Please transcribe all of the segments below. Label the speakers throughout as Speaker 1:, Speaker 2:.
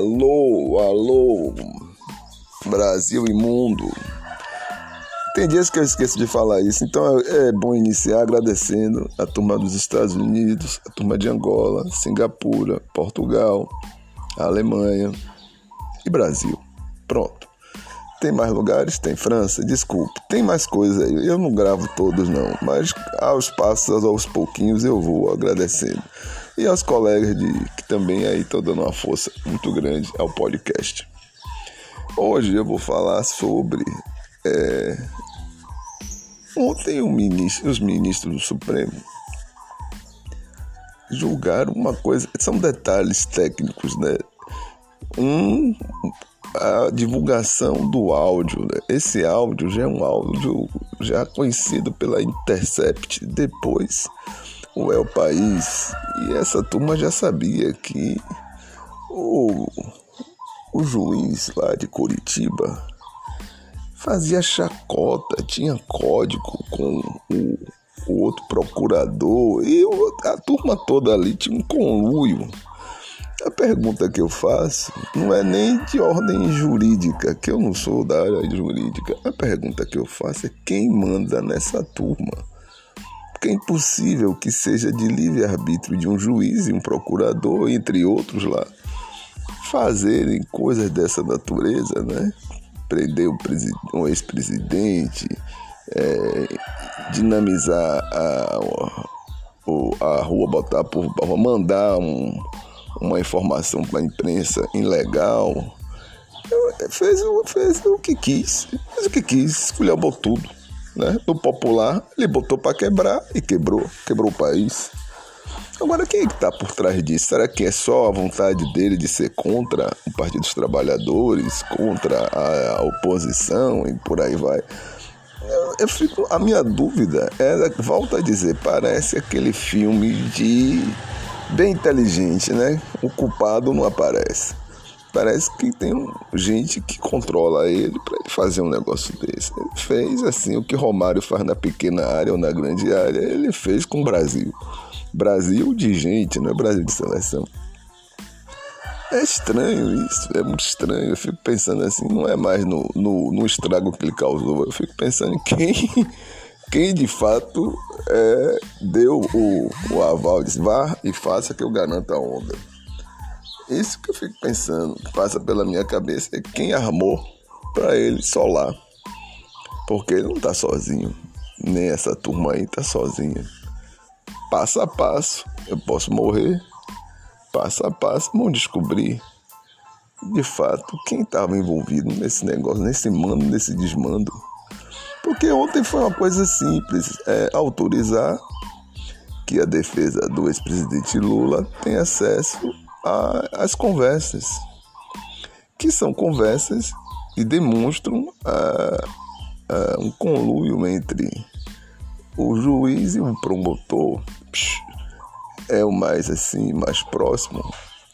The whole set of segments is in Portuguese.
Speaker 1: Alô, alô, Brasil e mundo. Tem dias que eu esqueço de falar isso, então é bom iniciar agradecendo a turma dos Estados Unidos, a turma de Angola, Singapura, Portugal, Alemanha e Brasil. Pronto. Tem mais lugares? Tem França, desculpe. Tem mais coisas aí. Eu não gravo todos não, mas aos passos, aos pouquinhos eu vou agradecendo. E aos colegas de, que também aí estão dando uma força muito grande ao podcast. Hoje eu vou falar sobre. É... Ontem ministro, os ministros do Supremo julgaram uma coisa. São detalhes técnicos, né? Um, a divulgação do áudio. Né? Esse áudio já é um áudio já conhecido pela Intercept. Depois o El País e essa turma já sabia que o, o juiz lá de Curitiba fazia chacota, tinha código com o, o outro procurador e a turma toda ali tinha um conluio. A pergunta que eu faço não é nem de ordem jurídica, que eu não sou da área jurídica. A pergunta que eu faço é quem manda nessa turma. Porque é impossível que seja de livre-arbítrio de um juiz e um procurador, entre outros lá, fazerem coisas dessa natureza, né? Prender um ex-presidente, é, dinamizar a, a, a rua, botar por mandar um uma informação para a imprensa ilegal. Fez, fez o que quis, fez o que quis, esculhambou tudo. Né? Do popular, ele botou para quebrar e quebrou, quebrou o país. Agora, quem é que está por trás disso? Será que é só a vontade dele de ser contra o Partido dos Trabalhadores, contra a, oposição e por aí vai? Eu, eu fico, a minha dúvida é, volta a dizer, parece aquele filme de bem inteligente, né? O culpado não aparece. Parece que tem gente que controla ele para ele fazer um negócio desse. Ele fez assim o que Romário faz na pequena área ou na grande área, ele fez com o Brasil. Brasil de gente, não é Brasil de seleção. É estranho isso, é muito estranho. Eu fico pensando assim, não é mais no, no, no estrago que ele causou, eu fico pensando em quem quem de fato é, deu o, o aval, disse vá e faça que eu garanto a onda. Isso que eu fico pensando, que passa pela minha cabeça, é quem armou para ele solar. Porque ele não está sozinho, nem essa turma aí está sozinha. Passo a passo, eu posso morrer, passo a passo, vão descobrir de fato quem estava envolvido nesse negócio, nesse mando, nesse desmando. Porque ontem foi uma coisa simples, é autorizar que a defesa do ex-presidente Lula tenha acesso às conversas, que são conversas que demonstram ah, ah, um conluio entre o juiz e o promotor. Psh, é o mais assim, mais próximo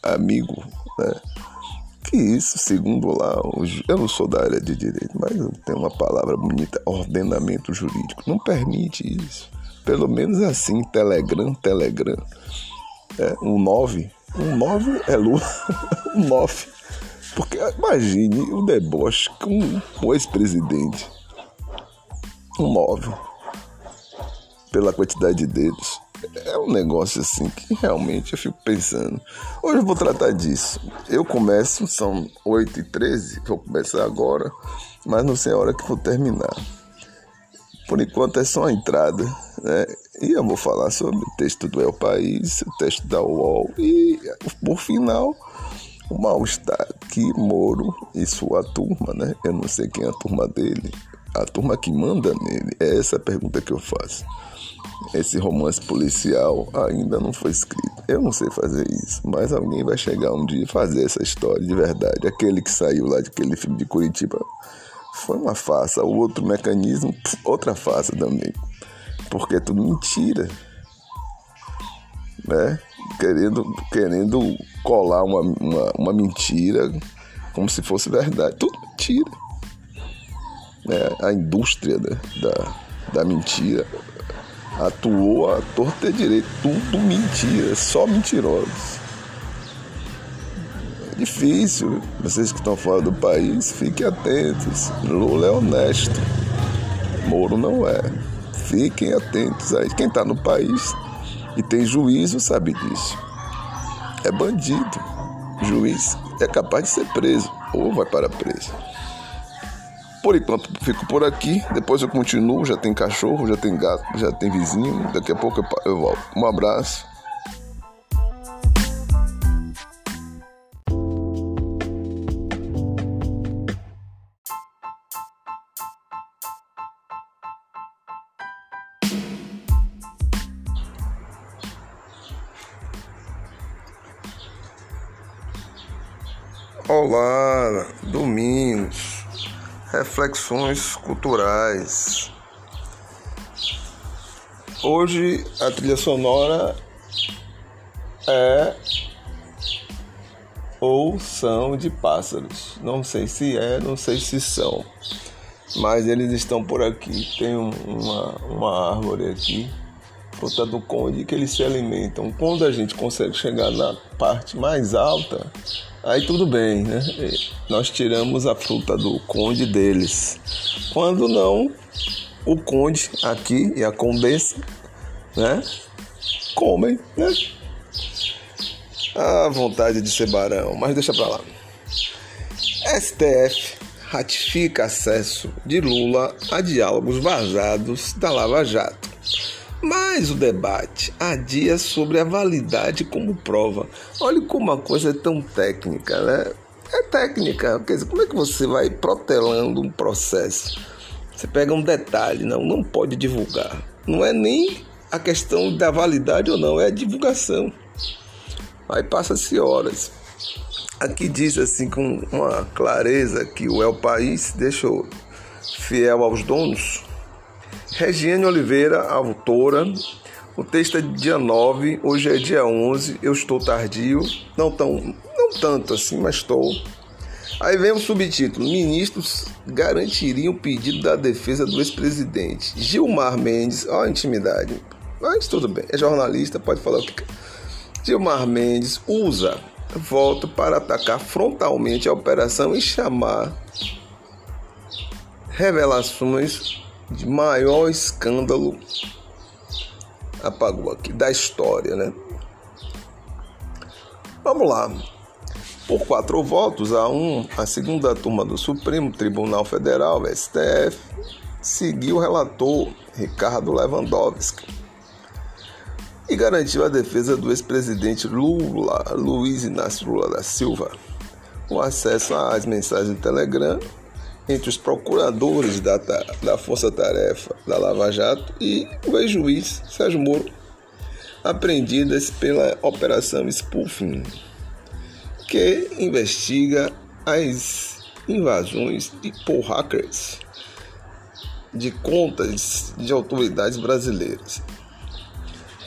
Speaker 1: amigo, né? que isso, segundo lá, eu não sou da área de direito, mas tem uma palavra bonita, ordenamento jurídico, não permite isso. Pelo menos assim, Telegram, Telegram. É, um 9, um 9 é Lula, um 9. Porque imagine o deboche com o ex-presidente. Um 9. Pela quantidade de dedos é um negócio assim que realmente eu fico pensando. Hoje eu vou tratar disso. Eu começo, são 8 e 13 vou começar agora, mas não sei a hora que vou terminar. Por enquanto é só a entrada, né? E eu vou falar sobre o texto do El País, o texto da UOL e, por final, o mal-estar que Moro e sua turma, né? Eu não sei quem é a turma dele, a turma que manda nele. É essa a pergunta que eu faço esse romance policial ainda não foi escrito. Eu não sei fazer isso, mas alguém vai chegar um dia e fazer essa história de verdade. Aquele que saiu lá daquele filme de Curitiba foi uma farsa. O outro mecanismo, outra farsa também. Porque é tudo mentira. Né? Querendo, querendo colar uma, uma, uma mentira como se fosse verdade. Tudo mentira. É, a indústria da, da, da mentira atuou a torta direito, tudo mentira, só mentirosos. Difícil. Vocês que estão fora do país, fiquem atentos. Lula é honesto. Moro não é. Fiquem atentos aí. Quem está no país e tem juízo sabe disso. É bandido. Juiz é capaz de ser preso ou vai para preso. Por enquanto fico por aqui, depois eu continuo, já tem cachorro, já tem gato, já tem vizinho, daqui a pouco eu volto. Um abraço. Reflexões culturais. Hoje a trilha sonora é ou são de pássaros. Não sei se é, não sei se são, mas eles estão por aqui. Tem uma, uma árvore aqui fruta do conde que eles se alimentam. Quando a gente consegue chegar na parte mais alta, aí tudo bem, né? Nós tiramos a fruta do conde deles. Quando não, o conde aqui e a condessa, né? Comem, né? A vontade de ser barão, mas deixa pra lá. STF ratifica acesso de Lula a diálogos vazados da Lava Jato. Mas o debate há dias sobre a validade como prova. Olha como a coisa é tão técnica, né? É técnica. Quer dizer, como é que você vai protelando um processo? Você pega um detalhe, não, não pode divulgar. Não é nem a questão da validade ou não, é a divulgação. Aí passa-se horas. Aqui diz assim com uma clareza que o El País deixou fiel aos donos Regiane Oliveira, autora. O texto é dia 9, hoje é dia 11, eu estou tardio, não tão, não tanto assim, mas estou. Aí vem o subtítulo: Ministros garantiriam o pedido da defesa do ex-presidente. Gilmar Mendes, ó a intimidade. Mas tudo bem, é jornalista, pode falar o que quer. Gilmar Mendes usa voto para atacar frontalmente a operação e chamar revelações de maior escândalo apagou aqui da história, né? Vamos lá. Por quatro votos a um, a segunda turma do Supremo Tribunal Federal, STF, seguiu o relator Ricardo Lewandowski e garantiu a defesa do ex-presidente Lula, Luiz Inácio Lula da Silva, o acesso às mensagens do Telegram entre os procuradores da, da Força Tarefa da Lava Jato e o ex-juiz Sérgio Moro, apreendidas pela Operação Spoofing, que investiga as invasões de por hackers de contas de autoridades brasileiras.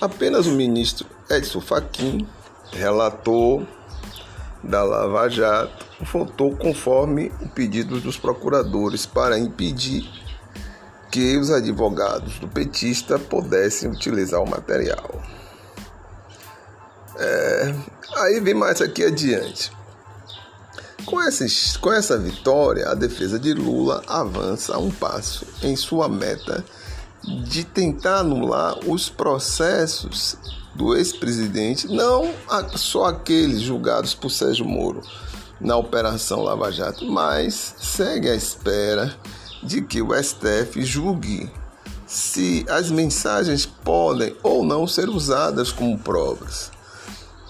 Speaker 1: Apenas o ministro Edson Fachin relatou da Lava Jato votou conforme o pedido dos procuradores para impedir que os advogados do petista pudessem utilizar o material. É, aí vem mais aqui adiante. Com essa, com essa vitória, a defesa de Lula avança um passo em sua meta de tentar anular os processos do ex-presidente, não só aqueles julgados por Sérgio Moro na Operação Lava Jato, mas segue à espera de que o STF julgue se as mensagens podem ou não ser usadas como provas.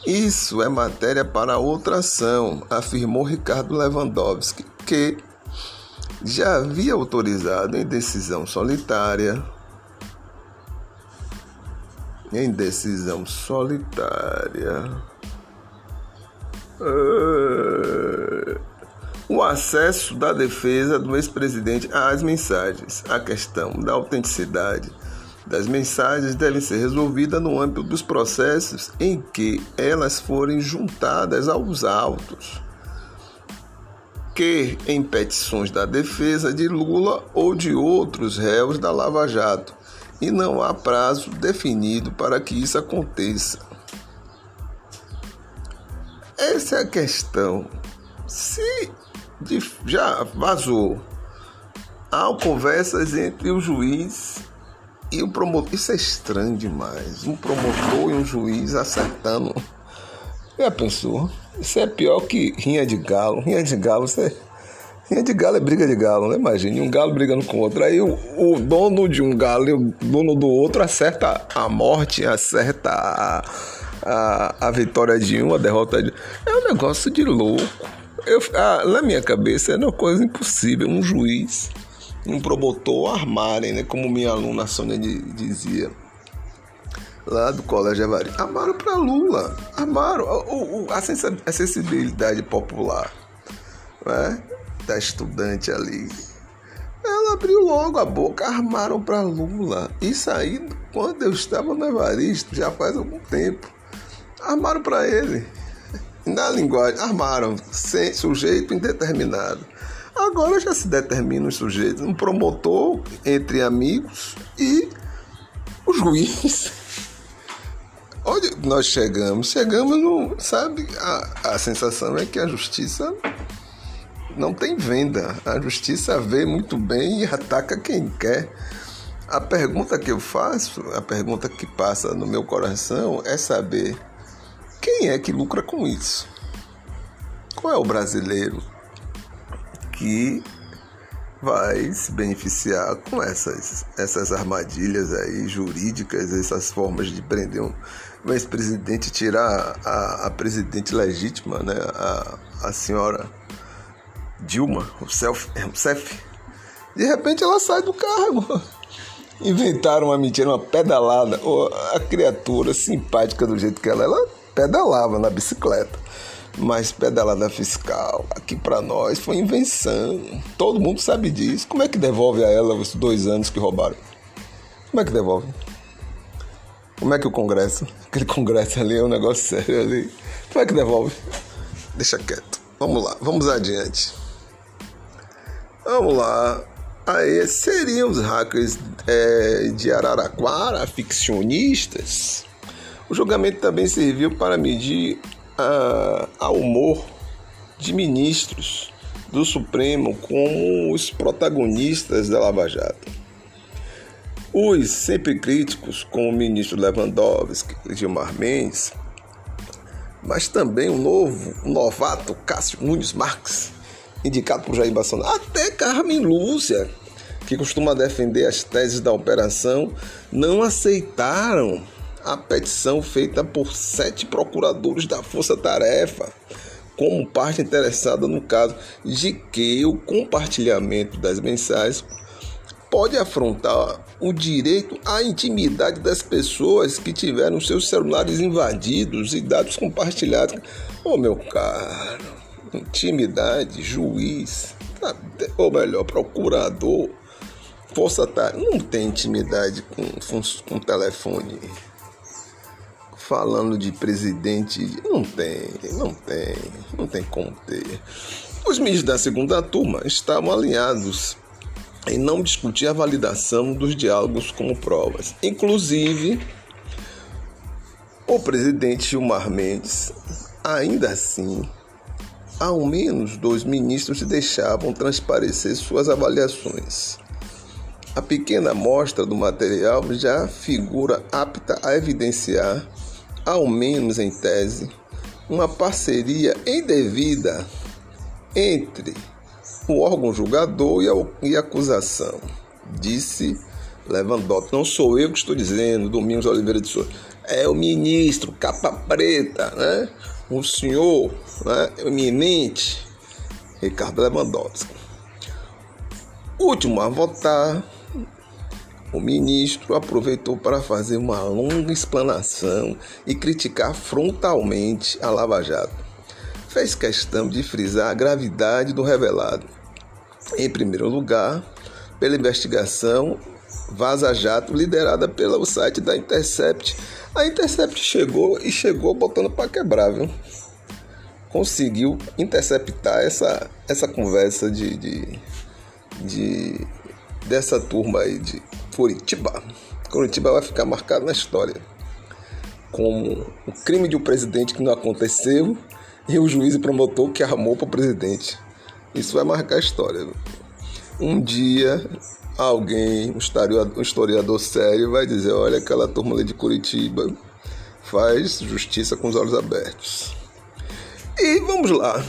Speaker 1: Isso é matéria para outra ação, afirmou Ricardo Lewandowski, que já havia autorizado em decisão solitária em decisão solitária. O acesso da defesa do ex-presidente às mensagens. A questão da autenticidade das mensagens deve ser resolvida no âmbito dos processos em que elas forem juntadas aos autos, que em petições da defesa de Lula ou de outros réus da Lava Jato, e não há prazo definido para que isso aconteça. Essa é a questão. Se já vazou, há conversas entre o juiz e o promotor. Isso é estranho demais. Um promotor e um juiz acertando. Já pensou? Isso é pior que rinha de galo. Rinha de galo, é. Rinha de galo é briga de galo, né? Um galo brigando com outro. Aí o, o dono de um galo e o dono do outro acerta a morte, acerta a, a, a vitória de um, a derrota de É um negócio de louco. Eu, ah, na minha cabeça é uma coisa impossível. Um juiz, um promotor armarem, né? Como minha aluna Sônia dizia lá do Colégio Evari. Armaram para Lula. Armaram o, o, a sensibilidade popular né? da estudante ali. Ela abriu logo a boca, armaram para Lula. Isso aí, quando eu estava no Evaristo, já faz algum tempo. Armaram para ele. Na linguagem, armaram, sem sujeito indeterminado. Agora já se determina os sujeitos, um promotor entre amigos e o juiz. Onde nós chegamos? Chegamos no. Sabe, a, a sensação é que a justiça não tem venda. A justiça vê muito bem e ataca quem quer. A pergunta que eu faço, a pergunta que passa no meu coração é saber quem é que lucra com isso? Qual é o brasileiro que vai se beneficiar com essas, essas armadilhas aí jurídicas, essas formas de prender um ex-presidente, tirar a, a, presidente legítima, né? a, a senhora Dilma Rousseff, Rousseff. De repente ela sai do cargo. Inventaram uma mentira, uma pedalada. A criatura simpática do jeito que ela, ela pedalava na bicicleta. Mas pedalada fiscal, aqui para nós foi invenção. Todo mundo sabe disso. Como é que devolve a ela os dois anos que roubaram? Como é que devolve? Como é que o Congresso, aquele Congresso ali é um negócio sério ali. Como é que devolve? Deixa quieto. Vamos lá, vamos adiante. Vamos lá. Aí seriam os hackers é, de Araraquara, ficcionistas? O julgamento também serviu para medir a, a humor de ministros do Supremo como os protagonistas da Lava Jato. Os sempre críticos, como o ministro Lewandowski, Gilmar Mendes, mas também o novo, o novato Cássio Nunes Marques, indicado por Jair Bolsonaro, até Carmen Lúcia, que costuma defender as teses da operação, não aceitaram a petição feita por sete procuradores da Força Tarefa, como parte interessada no caso de que o compartilhamento das mensagens pode afrontar o direito à intimidade das pessoas que tiveram seus celulares invadidos e dados compartilhados. Ô oh, meu caro, intimidade, juiz, ou melhor, procurador, força tarefa, não tem intimidade com, com telefone falando de presidente, não tem, não tem, não tem como ter. Os ministros da segunda turma estavam alinhados em não discutir a validação dos diálogos como provas. Inclusive, o presidente Gilmar Mendes, ainda assim, ao menos dois ministros deixavam transparecer suas avaliações. A pequena amostra do material já figura apta a evidenciar ao menos em tese, uma parceria indevida entre o órgão julgador e a, acusação, disse Lewandowski. Não sou eu que estou dizendo, Domingos Oliveira de Souza. É o ministro, capa preta, né? o senhor né? eminente Ricardo Lewandowski. Último a votar o ministro aproveitou para fazer uma longa explanação e criticar frontalmente a Lava Jato. Fez questão de frisar a gravidade do revelado. Em primeiro lugar, pela investigação Vaza Jato, liderada pelo site da Intercept. A Intercept chegou e chegou botando para quebrar, viu? Conseguiu interceptar essa, essa conversa de, de, de dessa turma aí de Curitiba. Curitiba vai ficar marcado na história como o crime de um presidente que não aconteceu e o juiz e promotor que armou para o presidente. Isso vai marcar a história. Um dia alguém, um historiador, um historiador sério, vai dizer: olha, aquela turma ali de Curitiba faz justiça com os olhos abertos. E vamos lá.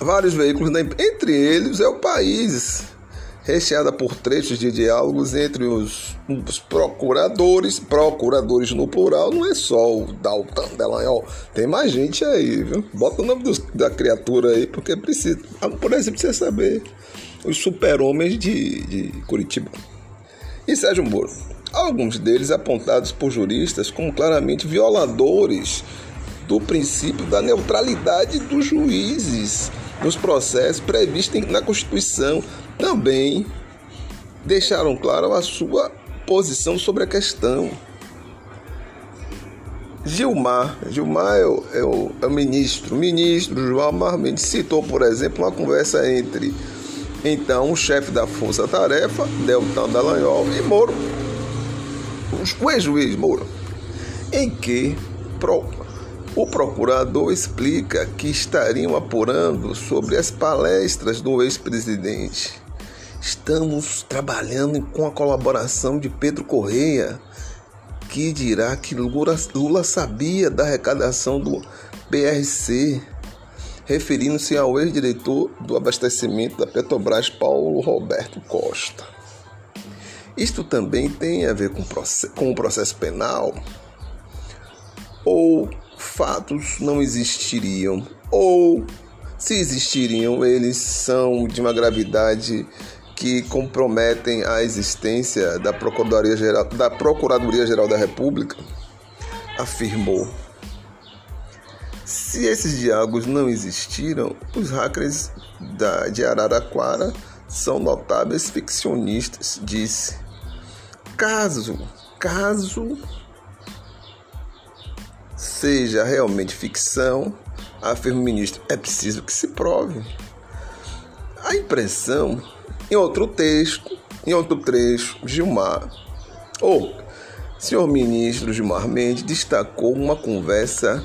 Speaker 1: Vários veículos, entre eles é o País, recheada por trechos de diálogos entre os, os, procuradores, procuradores no plural, não é só o Dalton Delanhol, tem mais gente aí, viu? Bota o nome dos, da criatura aí, porque precisa, por exemplo, você saber os super-homens de, de Curitiba. E Sérgio Moro. Alguns deles apontados por juristas como claramente violadores do princípio da neutralidade dos juízes nos processos previstos na Constituição. Também deixaram claro a sua posição sobre a questão. Gilmar, Gilmar é o, é o, é o ministro, o ministro Gilmar Mendes citou, por exemplo, uma conversa entre então o chefe da Força Tarefa, Deltan Dallagnol e Moro, o ex-juiz Moro, em que o procurador explica que estariam apurando sobre as palestras do ex-presidente. Estamos trabalhando com a colaboração de Pedro Correia, que dirá que Lula, Lula sabia da arrecadação do PRC, referindo-se ao ex-diretor do abastecimento da Petrobras, Paulo Roberto Costa. Isto também tem a ver com, com o processo penal? Ou fatos não existiriam, ou se existiriam, eles são de uma gravidade que comprometem a existência da Procuradoria Geral da, Procuradoria Geral da República, afirmou. Se esses diálogos não existiram, os hackers da, de Araraquara são notáveis ficcionistas, disse. Caso, caso seja realmente ficção, afirma o ministro, é preciso que se prove. A impressão, em outro texto, em outro trecho, Gilmar, ou senhor ministro Gilmar Mendes destacou uma conversa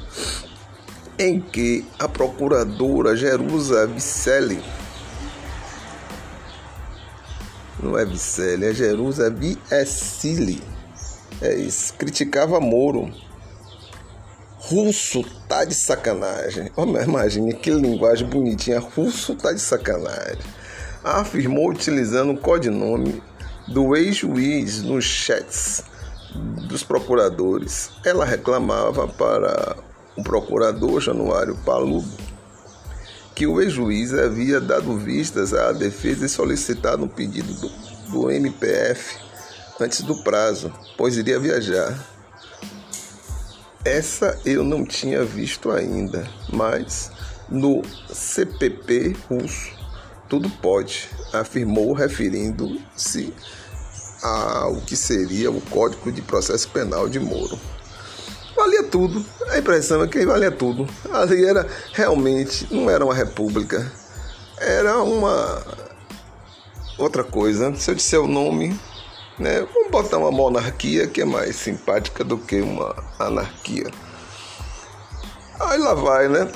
Speaker 1: em que a procuradora Jerusa Vicelli não é Vicelli, é Jerusa Viecili, é isso, criticava Moro Russo tá de sacanagem. Imagine que linguagem bonitinha. Russo tá de sacanagem. Afirmou utilizando o codinome do ex-juiz nos chats dos procuradores. Ela reclamava para o procurador Januário Paludo que o ex-juiz havia dado vistas à defesa e solicitado um pedido do, do MPF antes do prazo, pois iria viajar. Essa eu não tinha visto ainda, mas no CPP russo tudo pode, afirmou referindo-se ao que seria o Código de Processo Penal de Moro. Valia tudo, a impressão é que valia tudo. Ali era realmente, não era uma república, era uma outra coisa. Se eu disser o nome, né? Vamos botar uma monarquia que é mais simpática do que uma anarquia. Aí lá vai, né?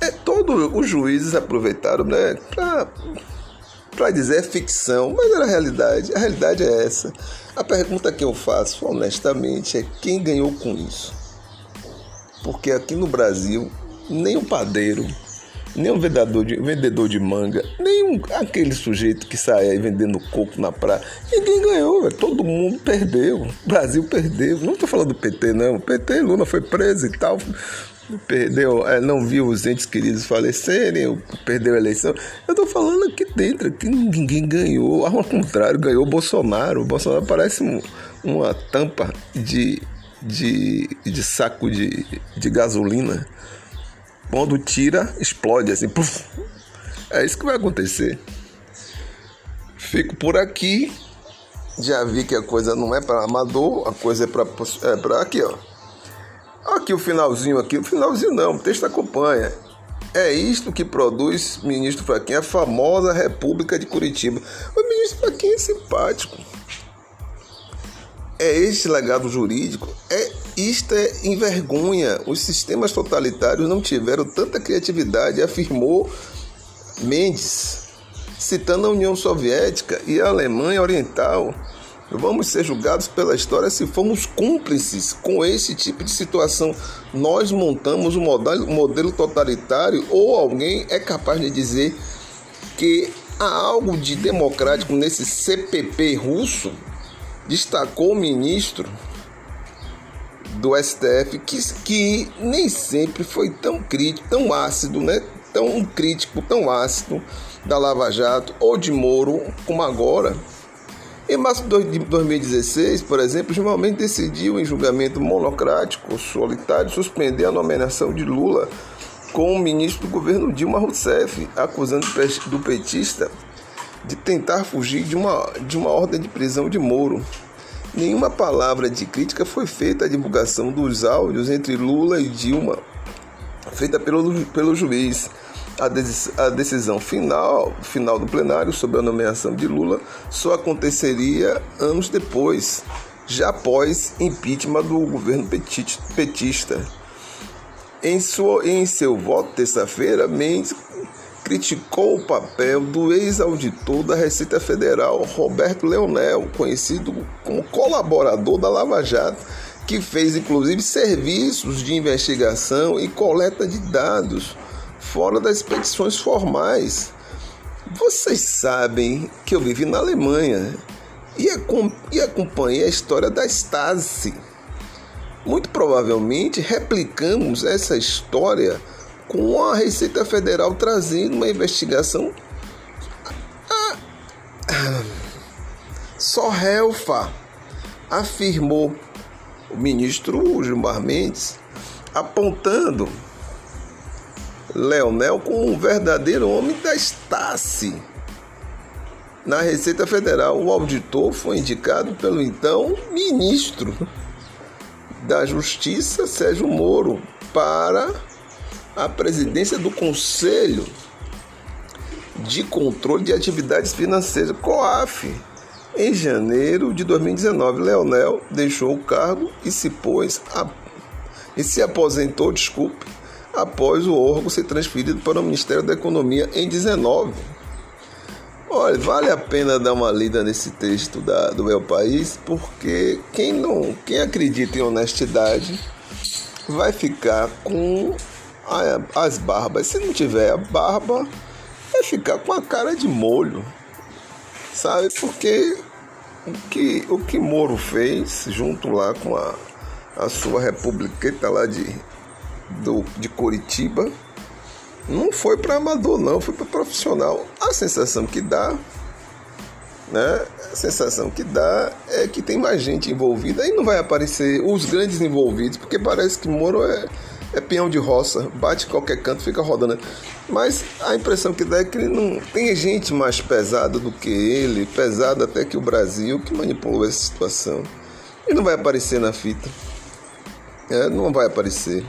Speaker 1: É, todos os juízes aproveitaram, né? Pra dizer ficção, mas era a realidade. A realidade é essa. A pergunta que eu faço, honestamente, é quem ganhou com isso? Porque aqui no Brasil, nem o padeiro nem um vendedor de, vendedor de manga, nem um, aquele sujeito que sai aí vendendo coco na praia. Ninguém ganhou, véio. todo mundo perdeu. O Brasil perdeu. Não estou falando do PT, não. O PT, Lula foi preso e tal. Perdeu, é, não viu os entes queridos falecerem, perdeu a eleição. Eu estou falando aqui dentro, que ninguém ganhou. Ao contrário, ganhou Bolsonaro. O Bolsonaro parece um, uma tampa de, de, de saco de, de gasolina. Quando tira, explode assim. Puff. É isso que vai acontecer. Fico por aqui. Já vi que a coisa não é para amador, a coisa é para é para aqui, ó. Aqui o finalzinho aqui, o finalzinho não, o texto acompanha. É isto que produz ministro Faquinha, a famosa República de Curitiba. O ministro Faquinha é simpático. É este legado jurídico, é Isto é envergonha. Os sistemas totalitários não tiveram tanta criatividade, afirmou Mendes, citando a União Soviética e a Alemanha Oriental. Vamos ser julgados pela história se formos cúmplices com esse tipo de situação. Nós montamos um modelo totalitário ou alguém é capaz de dizer que há algo de democrático nesse CPP russo? Destacou o ministro do STF que, que nem sempre foi tão crítico, tão ácido, né? Tão crítico, tão ácido da Lava Jato ou de Moro como agora. Em março de 2016, por exemplo, Gilmar decidiu em julgamento monocrático solitário suspender a nomeação de Lula como ministro do governo Dilma Rousseff, acusando do petista de tentar fugir de uma, de uma ordem de prisão de Moro. Nenhuma palavra de crítica foi feita à divulgação dos áudios entre Lula e Dilma, feita pelo, pelo juiz. A, decisão final, final do plenário sobre a nomeação de Lula só aconteceria anos depois, já após impeachment do governo petista. Em, sua, em seu voto terça-feira, Mendes criticou o papel do ex-auditor da Receita Federal, Roberto Leonel, conhecido como colaborador da Lava Jato, que fez inclusive serviços de investigação e coleta de dados fora das petições formais. Vocês sabem que eu vivi na Alemanha e, acompanhei a história da Stasi. Muito provavelmente replicamos essa história com a Receita Federal trazendo uma investigação. Só Helfa afirmou o ministro Gilmar Mendes, apontando Leonel como um verdadeiro homem da Stasi. Na Receita Federal, o auditor foi indicado pelo então ministro da Justiça, Sérgio Moro, para a presidência do Conselho de Controle de Atividades Financeiras, COAF. Em janeiro de 2019, Leonel deixou o cargo e se pôs a, e se aposentou, desculpe, após o órgão ser transferido para o Ministério da Economia em 19. Olha, vale a pena dar uma lida nesse texto da, do meu país, porque quem não, quem acredita em honestidade vai ficar com a, as barbas. Se não tiver a barba, vai ficar com a cara de molho, sabe? Porque o que o que Moro fez junto lá com a, a sua republiqueta lá de do, de Curitiba não foi para amador, não, foi para profissional. A sensação que dá, né? A sensação que dá é que tem mais gente envolvida e não vai aparecer os grandes envolvidos, porque parece que Moro é, é peão de roça, bate qualquer canto, fica rodando. Mas a impressão que dá é que ele não tem gente mais pesada do que ele, pesada até que o Brasil, que manipulou essa situação. Ele não vai aparecer na fita. É, não vai aparecer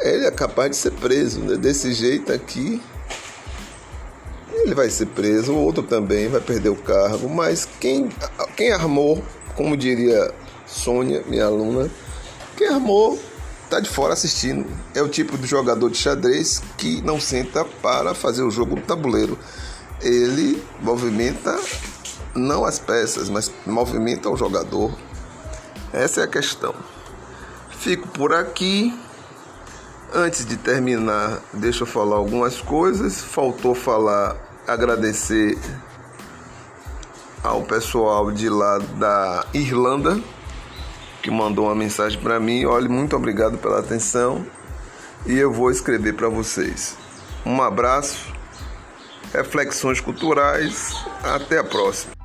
Speaker 1: ele é capaz de ser preso. Né? Desse jeito aqui, ele vai ser preso, o outro também vai perder o cargo. Mas quem, quem armou, como diria Sônia, minha aluna, quem armou está de fora assistindo. É o tipo de jogador de xadrez que não senta para fazer o jogo do tabuleiro. Ele movimenta não as peças, mas movimenta o jogador. Essa é a questão. Fico por aqui. Antes de terminar, deixa eu falar algumas coisas. Faltou falar, agradecer ao pessoal de lá da Irlanda que mandou uma mensagem para mim. Olha, muito obrigado pela atenção e eu vou escrever para vocês. Um abraço, reflexões culturais, até a próxima.